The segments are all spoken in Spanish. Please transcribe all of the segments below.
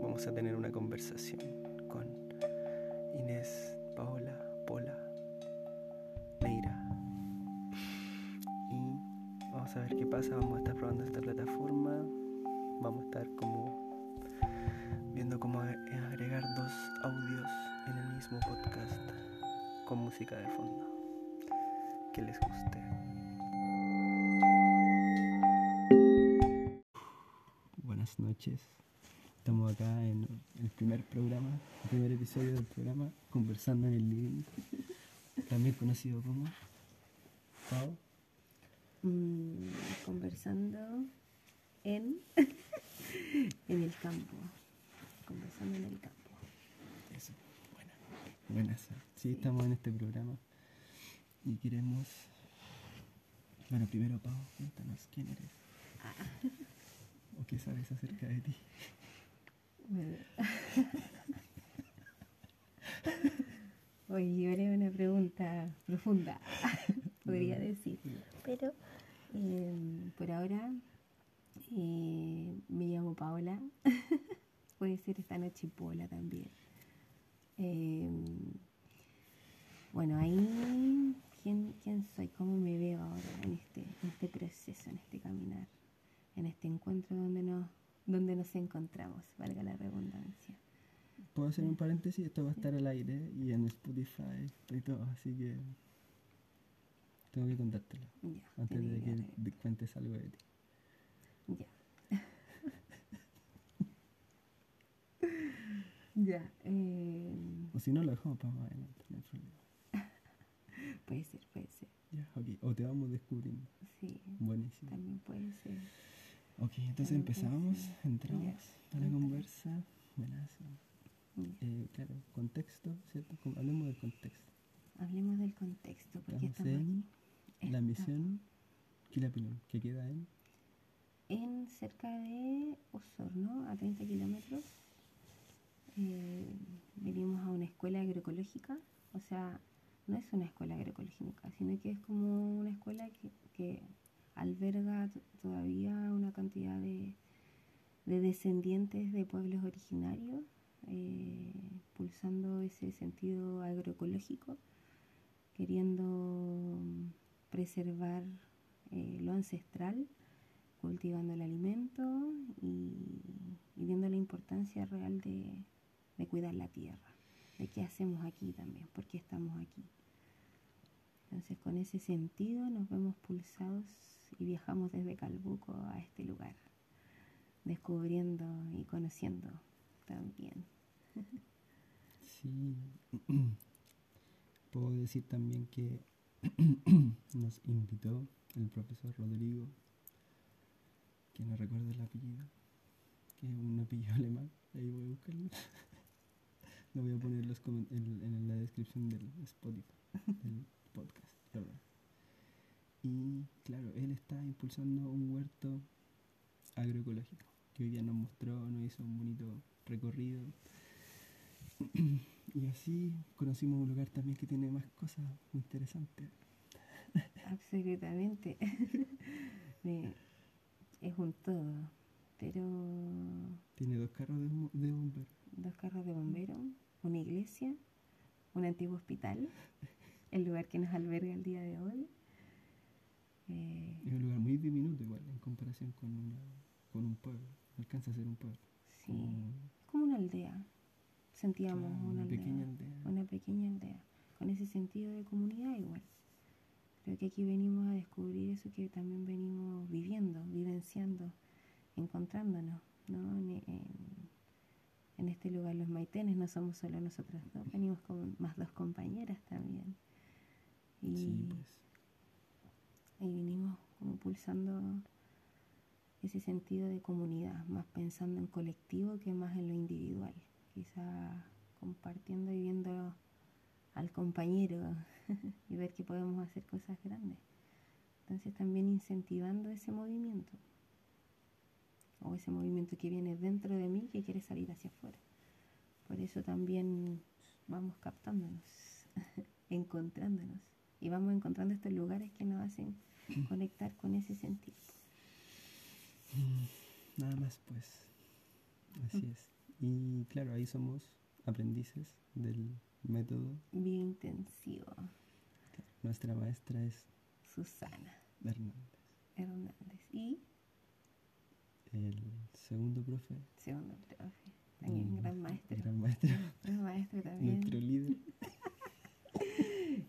vamos a tener una conversación con Inés, Paola, Pola, Neira. Y vamos a ver qué pasa, vamos a estar probando esta plataforma, vamos a estar como viendo cómo agregar dos audios en el mismo podcast con música de fondo. Que les guste. Buenas noches. Estamos acá en el primer programa, el primer episodio del programa, conversando en el living, también conocido como Pau. Mm, conversando en, en el campo. Conversando en el campo. Eso, buena. Buenas. Sí, estamos en este programa y queremos. Bueno, primero, Pau, cuéntanos quién eres. ¿O qué sabes acerca de ti? Oye, es una pregunta profunda, podría decir. Pero em, por ahora eh, me llamo Paola. Puede ser esta noche Pola también. Em, bueno, ahí, ¿quién, ¿quién soy? ¿Cómo me veo ahora en este proceso, en este caminar, en este encuentro donde nos, donde nos encontramos, valga la redundancia? Puedo hacer un paréntesis, esto va a estar al aire y en Spotify y todo, así que tengo que contártelo Ya, antes de que cuentes algo de ti. Ya. ya. em, O si no, lo dejamos para más adelante, no hay problema. puede ser, puede ser. Ya, ok. O te vamos descubriendo. Sí, Buenísimo. también puede ser. Ok, entonces empezamos, entramos a la conversa. Ya. Eh, claro, contexto, ¿cierto? Hablemos del contexto. Hablemos del contexto, porque Estamos en aquí. La misión Quilapilón, que queda en En cerca de Osorno, a 30 kilómetros. Eh, venimos a una escuela agroecológica, o sea, no es una escuela agroecológica, sino que es como una escuela que, que alberga todavía una cantidad de, de descendientes de pueblos originarios, eh, pulsando ese sentido agroecológico, queriendo preservar eh, lo ancestral cultivando el alimento y, y viendo la importancia real de, de cuidar la tierra, de qué hacemos aquí también, por qué estamos aquí. Entonces con ese sentido nos vemos pulsados y viajamos desde Calbuco a este lugar, descubriendo y conociendo también. Sí. Puedo decir también que nos invitó el profesor Rodrigo, que no recuerdo el apellido, que es un apellido alemán, ahí voy a buscarlo. Lo voy a poner los en la descripción del Spotify, del podcast, perdón. Y claro, él está impulsando un huerto agroecológico, que hoy día nos mostró, nos hizo un bonito recorrido. Y así conocimos un lugar también que tiene más cosas muy interesantes. Absolutamente. Me- es un todo, pero Tiene dos carros de, de bomberos. dos carros de bomberos, una iglesia, un antiguo hospital, el lugar que nos alberga el día de hoy. Eh, Es un lugar muy diminuto igual en comparación con, una, con un pueblo. No alcanza a ser un pueblo. sí, Como- como una aldea, sentíamos claro, una, una aldea, pequeña aldea. una pequeña aldea, con ese sentido de comunidad igual. Creo que aquí venimos a descubrir eso que también venimos viviendo, vivenciando, encontrándonos, ¿no? En, en- en este lugar los maitenes no somos solo nosotras dos, venimos con más dos compañeras también. Y, Sí, pues. Y vinimos como pulsando ese sentido de comunidad, más pensando en colectivo que más en lo individual. Quizá compartiendo y viendo al compañero y ver que podemos hacer cosas grandes. Entonces también incentivando ese movimiento. O ese movimiento que viene dentro de mí que quiere salir hacia afuera. Por eso también vamos captándonos, encontrándonos. Y vamos encontrando estos lugares que nos hacen conectar con ese sentido. Nada más pues. Así es. Y claro, ahí somos aprendices del método. Bien intensivo. Nuestra maestra es Susana Hernández. Hernández. Y El segundo profe, segundo profe. También Mm, gran maestro. gran maestro, Gran maestro también. nuestro líder.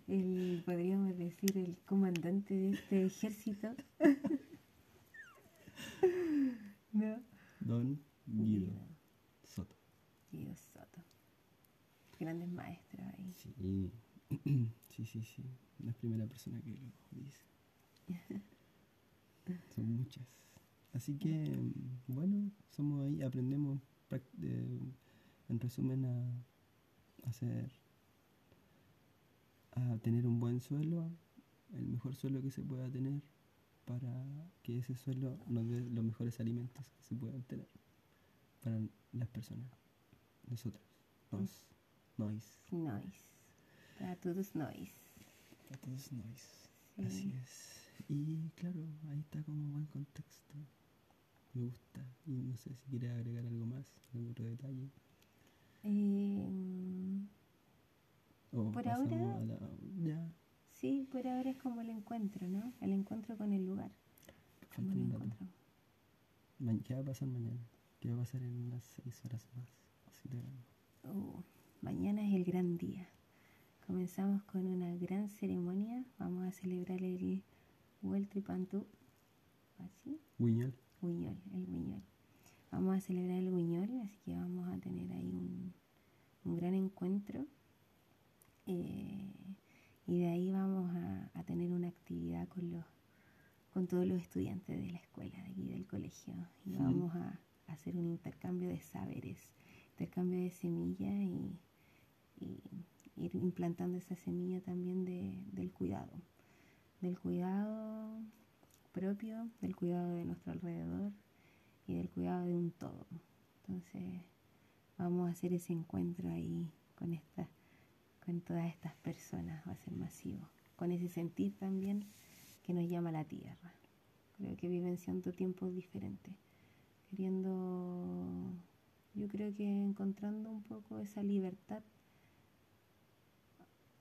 El, podríamos decir, el comandante de este ejército. ¿No? Don Guido Soto. Guido Soto. Grandes maestros ahí. Sí, sí, sí, sí. Es primera persona que lo dice. Son muchas. Así que, bueno, somos ahí, aprendemos, eh, en resumen, a hacer, a tener un buen suelo, el mejor suelo que se pueda tener, para que ese suelo nos dé los mejores alimentos que se puedan tener para las personas, nosotros, nos, nois. Noise. Para todos noise. Para todos nois. Sí. Así es. Y claro, ahí está como buen contexto. Me gusta. Y no sé si quieres agregar algo más, algún otro detalle. Eh, O Por ahora- la- ya, sí, por ahora es como el encuentro, ¿no? El encuentro con el lugar. falta ¿Cómo lo un ¿Qué va a pasar mañana? ¿Qué va a pasar en unas seis horas más? Así. Uh, mañana es el gran día. Comenzamos con una gran ceremonia. Vamos a celebrar el Hueltripantú. ¿Así? Guiñol. Guiñol, el Guiñol. Vamos a celebrar el Guiñol, así que vamos a tener ahí un, un gran encuentro. Eh, y de ahí vamos a, a tener una actividad con los con todos los estudiantes de la escuela, de aquí del colegio. Y vamos a, a hacer un intercambio de saberes, intercambio de semillas y, y ir implantando esa semilla también de, del cuidado. Del cuidado propio, del cuidado de nuestro alrededor y del cuidado de un todo. Entonces vamos a hacer ese encuentro ahí con estas, con todas estas personas, va a ser masivo, con ese sentir también que nos llama la tierra. Creo que vivenciando tiempos diferentes, queriendo, yo creo que encontrando un poco esa libertad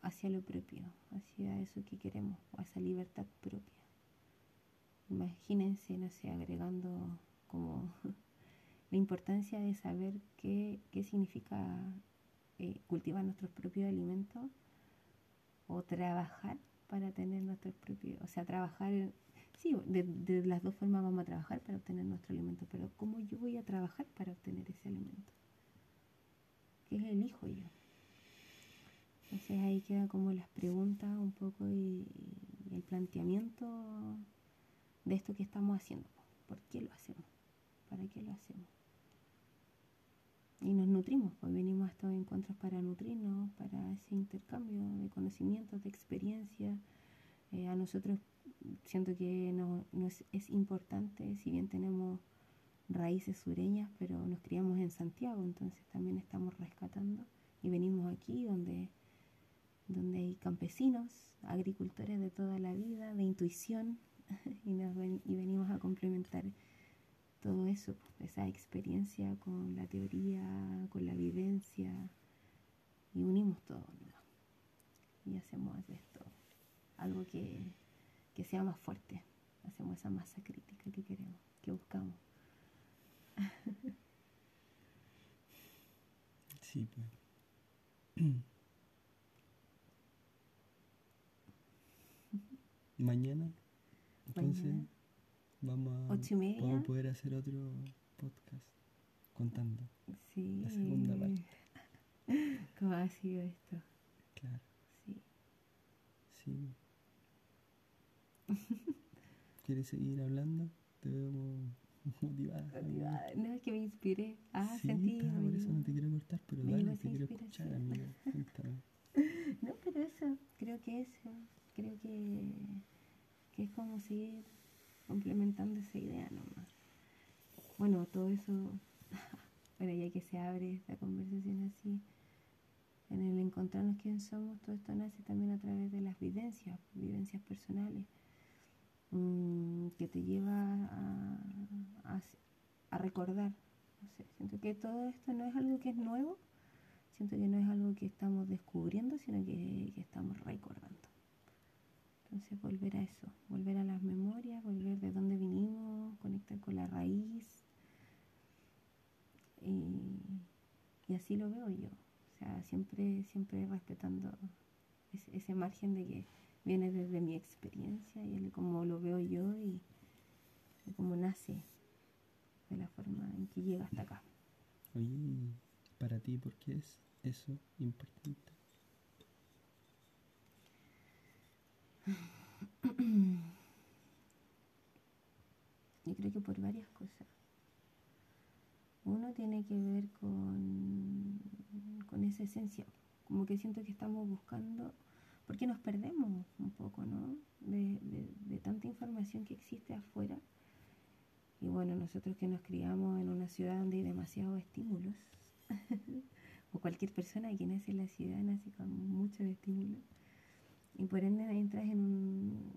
hacia lo propio, hacia eso que queremos, o esa libertad propia. Imagínense, no sé, agregando como la importancia de saber qué, qué significa cultivar nuestros propios alimentos o trabajar para tener nuestros propios, o sea, trabajar, sí, de, las dos formas vamos a trabajar para obtener nuestro alimento, pero ¿cómo yo voy a trabajar para obtener ese alimento? ¿Qué elijo yo? Entonces ahí quedan como las preguntas un poco y, y el planteamiento de esto que estamos haciendo. ¿Por qué lo hacemos? ¿Para qué lo hacemos? Y nos nutrimos, pues venimos a estos encuentros para nutrirnos, para ese intercambio de conocimientos, de experiencia. Eh, a nosotros siento que no, es importante, si bien tenemos raíces sureñas, pero nos criamos en Santiago, entonces también estamos rescatando y venimos aquí donde, donde hay campesinos, agricultores de toda la vida, de intuición, y, nos ven- y venimos a complementar todo eso, pues, esa experiencia con la teoría, con la vivencia, y unimos todo, ¿no? Y hacemos esto algo que, que sea más fuerte, hacemos esa masa crítica que queremos, que buscamos. Sí, pues. Mañana, entonces, Mañana. Vamos a, Ocho y media. vamos a poder hacer otro podcast contando. Sí. La segunda parte. ¿Cómo ha sido esto? Claro, Sí. sí. ¿Quieres seguir hablando? Te veo mo- motivada. Motivada. No, es que me inspiré. Ah, sí, sentí. por eso no te quiero cortar, pero me dale, te quiero escuchar, amiga. Cuéntame. No, pero eso, creo que eso, creo que, que es como seguir complementando esa idea nomás. Bueno, todo eso, bueno, ya que se abre esta conversación así, en el encontrarnos quién somos, todo esto nace también a través de las vivencias, vivencias personales, mm, que te lleva a, a, recordar siento que todo esto no es algo que es nuevo, siento que no es algo que estamos descubriendo, sino que estamos recordando. Entonces volver a eso, volver a las memorias, volver de dónde vinimos, conectar con la raíz. Y, así lo veo yo. O sea, siempre, siempre respetando ese, ese margen de que viene desde mi experiencia y el cómo lo veo yo y, y cómo nace de la forma en que llega hasta acá. Oye, para ti, ¿por qué es eso importante? Yo creo que por varias cosas. Uno tiene que ver con, con esa esencia, como que siento que estamos buscando, porque nos perdemos un poco, ¿no? De, de- de tanta información que existe afuera. Y bueno, nosotros que nos criamos en una ciudad donde hay demasiados estímulos, o cualquier persona que nace en la ciudad nace con muchos estímulos, y por ende entras en un,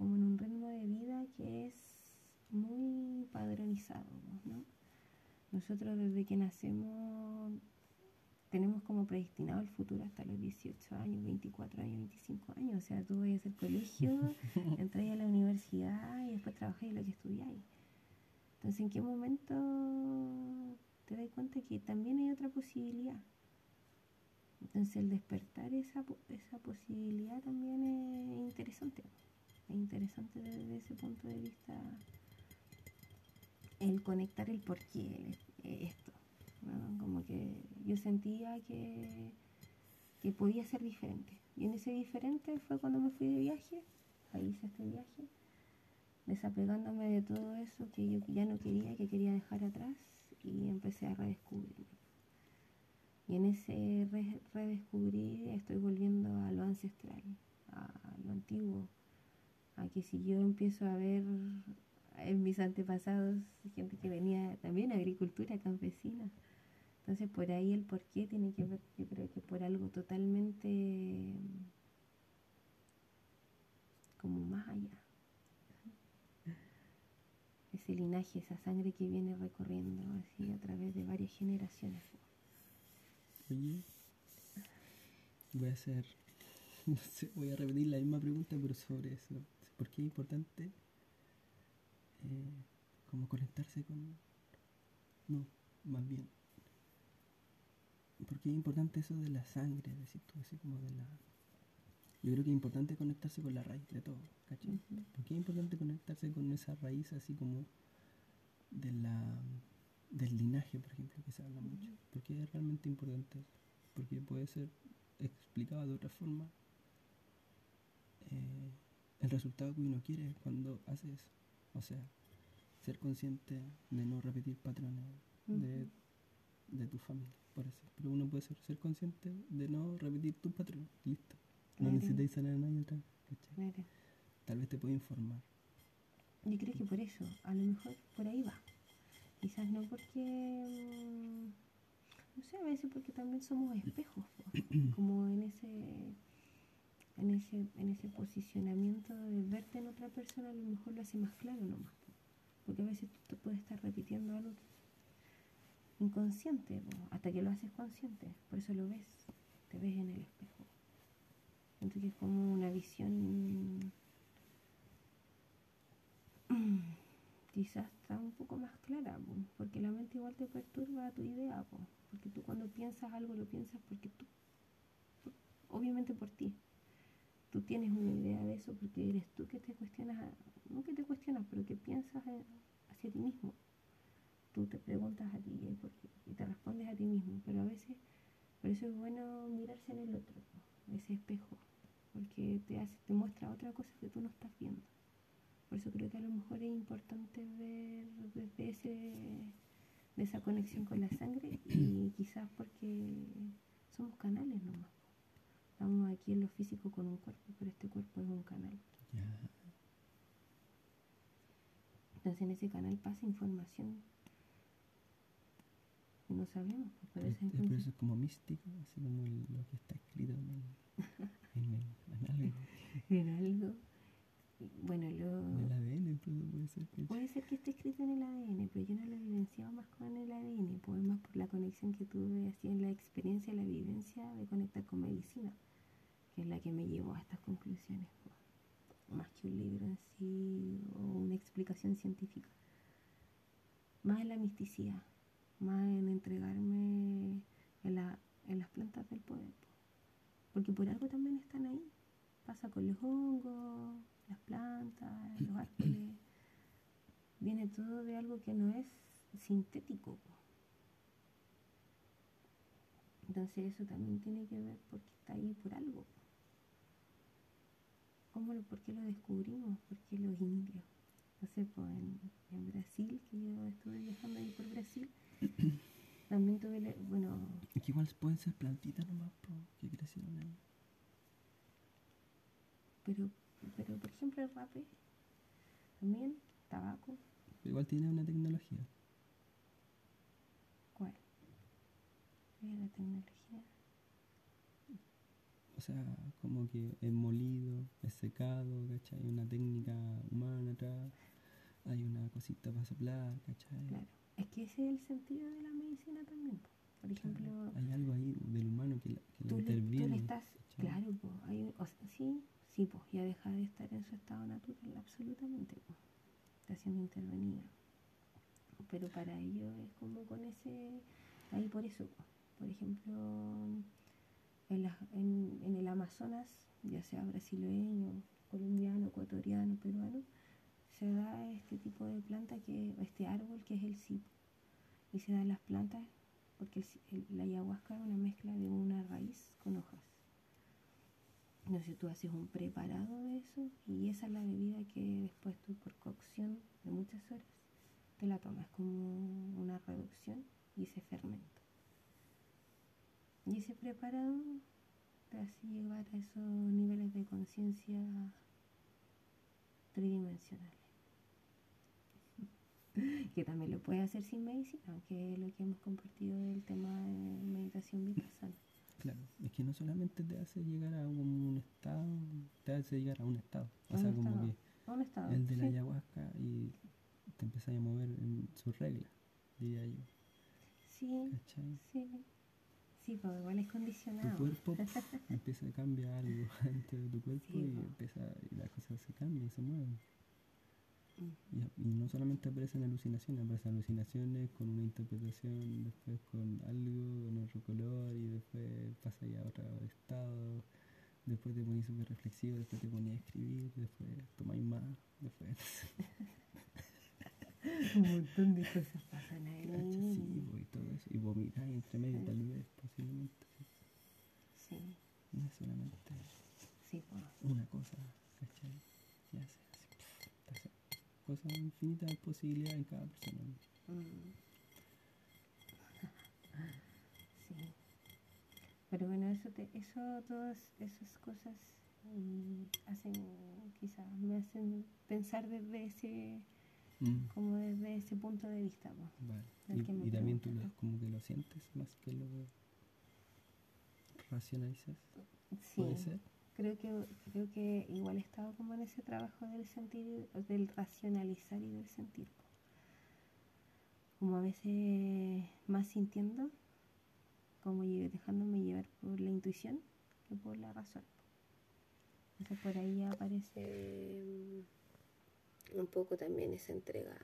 como en un ritmo de vida que es muy padronizado, ¿no? Nosotros desde que nacemos tenemos como predestinado el futuro hasta los 18 años, 24 años, 25 años. O sea, tú vas al colegio, entras a la universidad y después trabajas lo que estudiáis. Entonces, ¿en qué momento te das cuenta que también hay otra posibilidad? Entonces, el despertar esa, esa posibilidad también es interesante. Es interesante desde ese punto de vista el conectar el porqué esto. Como que yo sentía que, que podía ser diferente. Y en ese diferente fue cuando me fui de viaje, ahí hice este viaje, desapegándome de todo eso que yo ya no quería, que quería dejar atrás y empecé a redescubrirme. Y en ese re- redescubrir estoy volviendo a lo ancestral, a lo antiguo, a que si yo empiezo a ver en mis antepasados gente que venía también agricultura campesina. Entonces por ahí el por qué tiene que ver, yo creo que por algo totalmente como más allá. Ese linaje, esa sangre que viene recorriendo así a través de varias generaciones. Oye, voy a hacer, no sé, voy a repetir la misma pregunta, pero sobre eso. ¿Por qué es importante eh, como conectarse con... No, más bien. ¿Por qué es importante eso de la sangre? Decir tú, así como de la... Yo creo que es importante conectarse con la raíz de todo, ¿cachai? Ujú. ¿Por qué es importante conectarse con esa raíz así como de la, del linaje, por ejemplo, que se habla mucho? Ujú. ¿Por qué es realmente importante? Porque puede ser explicado de otra forma. eh, el resultado que uno quiere cuando hace eso. O sea, ser consciente de no repetir patrones de, de tu familia, por así. Pero uno puede ser, ser consciente de no repetir tus patrones. Listo. No Claro. necesitáis sanar a nadie otra vez. Tal vez te puede informar. Yo creo que por eso, a lo mejor por ahí va. Quizás no porque, mm, no sé, a veces porque también somos espejos, como en ese, en ese, en ese posicionamiento de verte en otra persona, a lo mejor lo hace más claro nomás. po. Porque a veces tú te puedes estar repitiendo algo inconsciente, hasta que lo haces consciente, por eso lo ves, te ves en el espejo. Que es como una visión quizás está un poco más clara, po, porque la mente igual te perturba tu idea, po, porque tú cuando piensas algo lo piensas porque tú, obviamente por ti, tú tienes una idea de eso porque eres tú que te cuestionas, no que te cuestionas, pero que piensas hacia ti mismo. Tú te preguntas a ti ¿y por qué? y te respondes a ti mismo, pero a veces, por eso es bueno mirarse en el otro, po, ese espejo, porque te hace, te muestra otra cosa que tú no estás viendo. Por eso creo que a lo mejor es importante ver desde ese, de esa conexión con la sangre y quizás porque somos canales nomás. Estamos aquí en lo físico con un cuerpo, pero este cuerpo es un canal. Entonces en ese canal pasa información y no sabemos. pues, Por Es, eso es eso como místico, así como el- lo que está escrito en el, en el, en algo. en algo. bueno, lo, En el ADN incluso puede ser. ¿cachai? puede ser que esté escrito en el ADN, pero yo no lo he vivenciado más con el ADN, pues más por la conexión que tuve así en la experiencia, la vivencia de conectar con medicina, que es la que me llevó a estas conclusiones, pues, más que un libro en sí o una explicación científica. Más en la misticidad, más en entregarme en, la, en las plantas del poder, pues. porque por algo también están ahí. Pasa con los hongos, las plantas, los árboles. Viene todo de algo que no es sintético. Entonces eso también tiene que ver porque está ahí por algo. ¿Cómo lo, ¿Por qué lo descubrimos? ¿Por qué los indios? No sé, pues en, en Brasil, que yo estuve viajando ahí por Brasil, también tuve, la- bueno, Es que igual pueden ser plantitas nomás, que crecieron ahí. pero, pero por ejemplo el rape, también, tabaco, Pero igual tiene una tecnología. ¿cuál? ¿Cuál es la tecnología? O sea, como que es molido, es secado, ¿cachai? Hay una técnica humana atrás, hay una cosita para soplar, ¿cachai? Claro, es que ese es el sentido de la medicina también. po. Por Claro, ejemplo, Hay algo ahí del humano que, la- que tú le le, tú le interviene. estás, ¿cachai? claro, po, hay, o sea, sí, sí, pues ya deja de estar en su estado natural, absolutamente, po. está siendo intervenida. Pero para ello es como con ese, ahí por eso, po. por ejemplo, en, el Amazonas, ya sea brasileño, colombiano, ecuatoriano, peruano, se da este tipo de planta, este árbol que es el cipo. Y se dan las plantas porque la ayahuasca es una mezcla de una raíz con hojas. Entonces tú haces un preparado de eso y esa es la bebida que después tú por cocción de muchas horas te la tomas como una reducción y se fermenta. Y ese preparado te hace llegar a esos niveles de conciencia tridimensionales. Que también lo puedes hacer sin medicina, que es lo que hemos compartido del tema de meditación vipassana. Claro, es que no solamente te hace llegar a un, estado, te hace llegar a un estado. O A sea, como estado, que A un estado. el de la ayahuasca y te empiezas a mover en sus reglas, diría yo. Sí, ¿Cachai? sí. Sí, pero igual es Tu condicionado. cuerpo pf, empieza a cambiar algo dentro de tu cuerpo Sí, y po. empieza y las cosas se cambian, se mueven. Mm. Y, y no solamente aparecen alucinaciones, aparecen alucinaciones con una interpretación, después con algo, con otro color, y después pasa ya a otro estado, después te ponís súper reflexivo, después te ponís a escribir, después tomáis más, después... Un montón de cosas pasan ahí. Sí, po, y todo eso, y vomitáis entre medio tal vez. Sí, No es solamente sí, pues. una cosa, ¿cachai? Y hace así, pf, te hace cosas infinitas posibilidades en cada persona. Mm. Sí. Pero bueno, eso, te, eso todas esas cosas mm, hacen, quizás me hacen pensar desde ese, Mm. como desde ese punto de vista. pues. Vale. Y, y también tú lo- como que lo sientes más que lo racionalizas. Sí, creo que creo que igual he estado como en ese trabajo del sentir, del racionalizar y del sentir. Como a veces más sintiendo, como dejándome llevar por la intuición que por la razón. Entonces por ahí aparece mm, un poco también esa entrega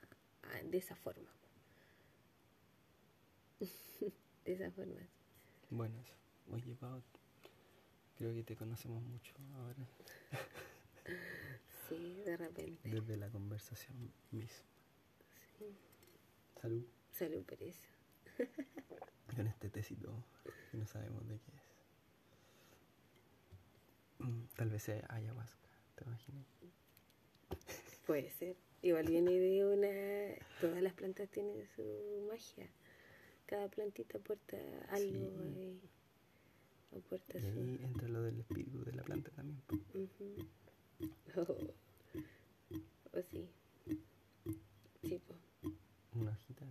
ah, de esa forma. de esa forma. Bueno, eso. Oye, Pau, creo que te conocemos mucho ahora, Sí, de repente. desde la conversación misma. Sí. Salud. Salud por eso. Con este tecito que no sabemos de qué es. Mm, Tal vez sea ayahuasca, ¿te imaginas? Puede ser. Igual viene de una... Todas las plantas tienen su magia. Cada plantita aporta algo Sí. Y ahí entra lo del espíritu de la planta también. po. Ujú. Oh. Oh, sí. Sí, po. Una hojita,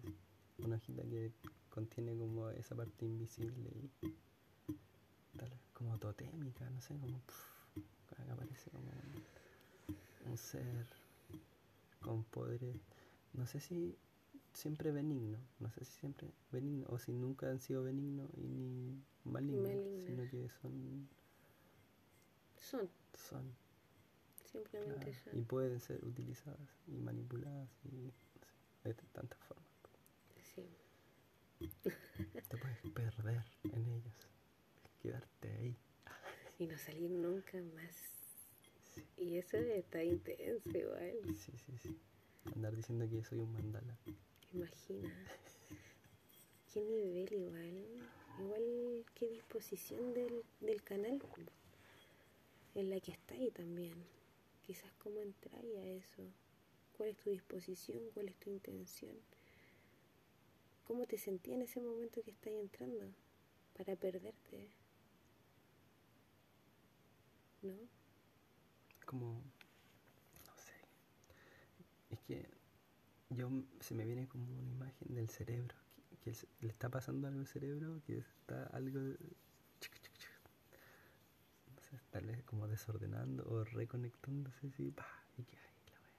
una hojita que contiene como esa parte invisible y tal, como totémica, no sé, como pff, aparece como un, un ser con poderes, no sé si siempre benigno, no sé si siempre benigno o si nunca han sido benignos y ni malignos, sino que son Son, son simplemente claro, son. y pueden ser utilizadas y manipuladas y no sé, de tantas formas. Sí. Te puedes perder en ellos, quedarte ahí. Y no salir nunca más. Sí, Y eso está intenso igual. sí, sí, sí. Andar diciendo que soy un mandala. Imagina. Qué nivel igual. Igual qué disposición del, del canal en la que está ahí también. Quizás cómo entrar a eso. ¿Cuál es tu disposición? ¿Cuál es tu intención? ¿Cómo te sentías en ese momento que estás entrando? Para perderte. ¿No? como no sé es que yo se me viene como una imagen del cerebro que, que le está pasando algo al cerebro que está algo de- no sé vez como desordenando o reconectándose así pa, y que ahí la wea.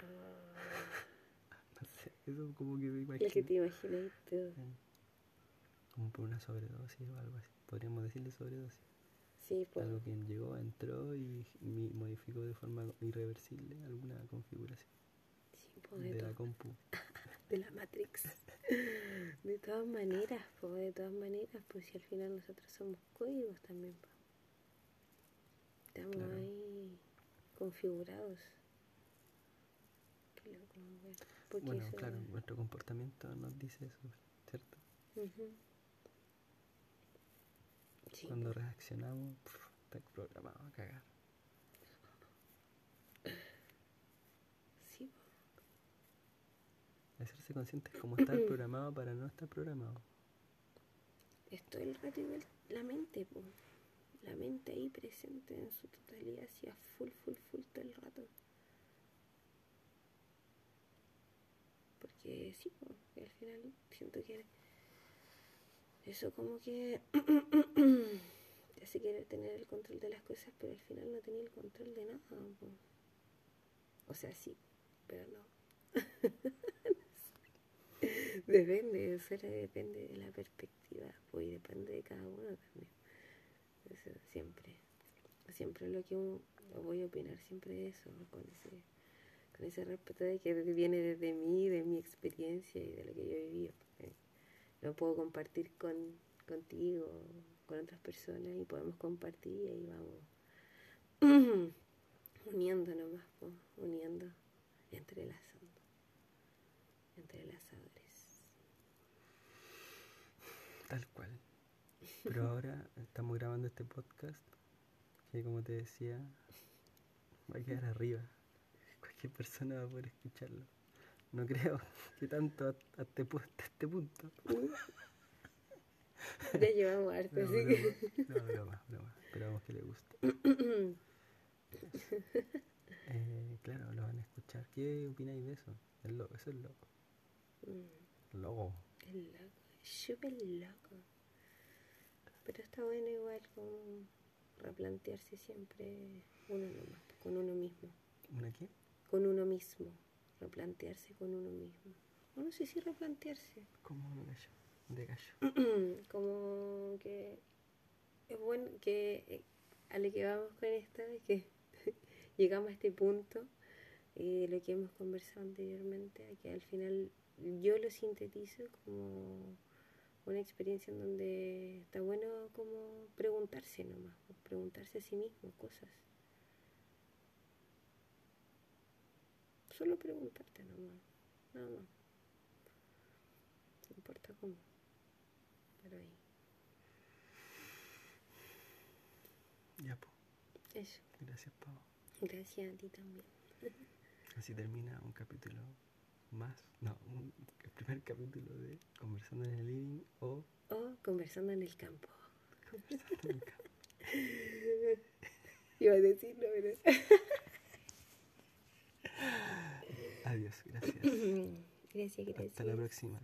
No sé eso como que me Lo imagino. que te imaginas. Eh, como por una sobredosis o algo así podríamos decirle sobredosis. Sí, pues. algo que llegó, entró y modificó de forma irreversible alguna configuración de, la compu. de la Matrix. De todas maneras, pues, de todas maneras, pues si al final nosotros somos códigos también, pues. Estamos Claro. ahí configurados. Qué loco, güey. Porque Bueno, eso- claro, nuestro comportamiento nos dice eso, ¿cierto? Sí, Cuando reaccionamos, está programado a cagar. Sí, Hacerse consciente es como estar programado para no estar programado. Es todo el rato igual la mente, pues. La mente ahí presente en su totalidad, así a full, full, full todo el rato. Porque sí, po, al final siento que eso como que te hace querer tener el control de las cosas, pero al final no tenía el control de nada. po. O sea, sí, pero no. Depende, eso era- depende de la perspectiva, pues, y depende de cada uno también. Eso siempre, siempre lo que uno, voy a opinar siempre de eso, con ese, con ese respeto de que viene desde mí, de mi experiencia y de lo que yo he vivido. Lo puedo compartir con, contigo, con otras personas y podemos compartir y ahí vamos uniendo nomás, po, uniendo, entrelazando, entrelazadores. Tal cual. Pero ahora estamos grabando este podcast que como te decía va a quedar arriba. Cualquier persona va a poder escucharlo. No creo que tanto a, a este, hasta este punto. Ya llevamos harto, No, así que... broma, no, broma, broma. Esperamos que le guste. Eh, claro, lo van a escuchar. ¿Qué opináis de eso? El loco, eso es loco. Mm. Loco, es súper loco. Pero está bueno igual como replantearse siempre uno nomás, con uno mismo. ¿Una qué? Con uno mismo. Replantearse con uno mismo. No sé si replantearse. Como un gallo. De gallo. como que es bueno que eh, a lo que vamos con esto es que llegamos a este punto y de lo que hemos conversado anteriormente, que al final yo lo sintetizo como una experiencia en donde está bueno como preguntarse nomás, preguntarse a sí mismo cosas. Solo preguntarte nomás, nada más. No importa cómo, pero ahí. Ya, pues. Eso. Gracias, Pau. Gracias a ti también. Así termina un capítulo más. No, un, el primer capítulo de Conversando en el Living o O conversando en el campo. Conversando en el Campo. Iba a decirlo, pero. Adiós, gracias. gracias, gracias. Hasta la próxima.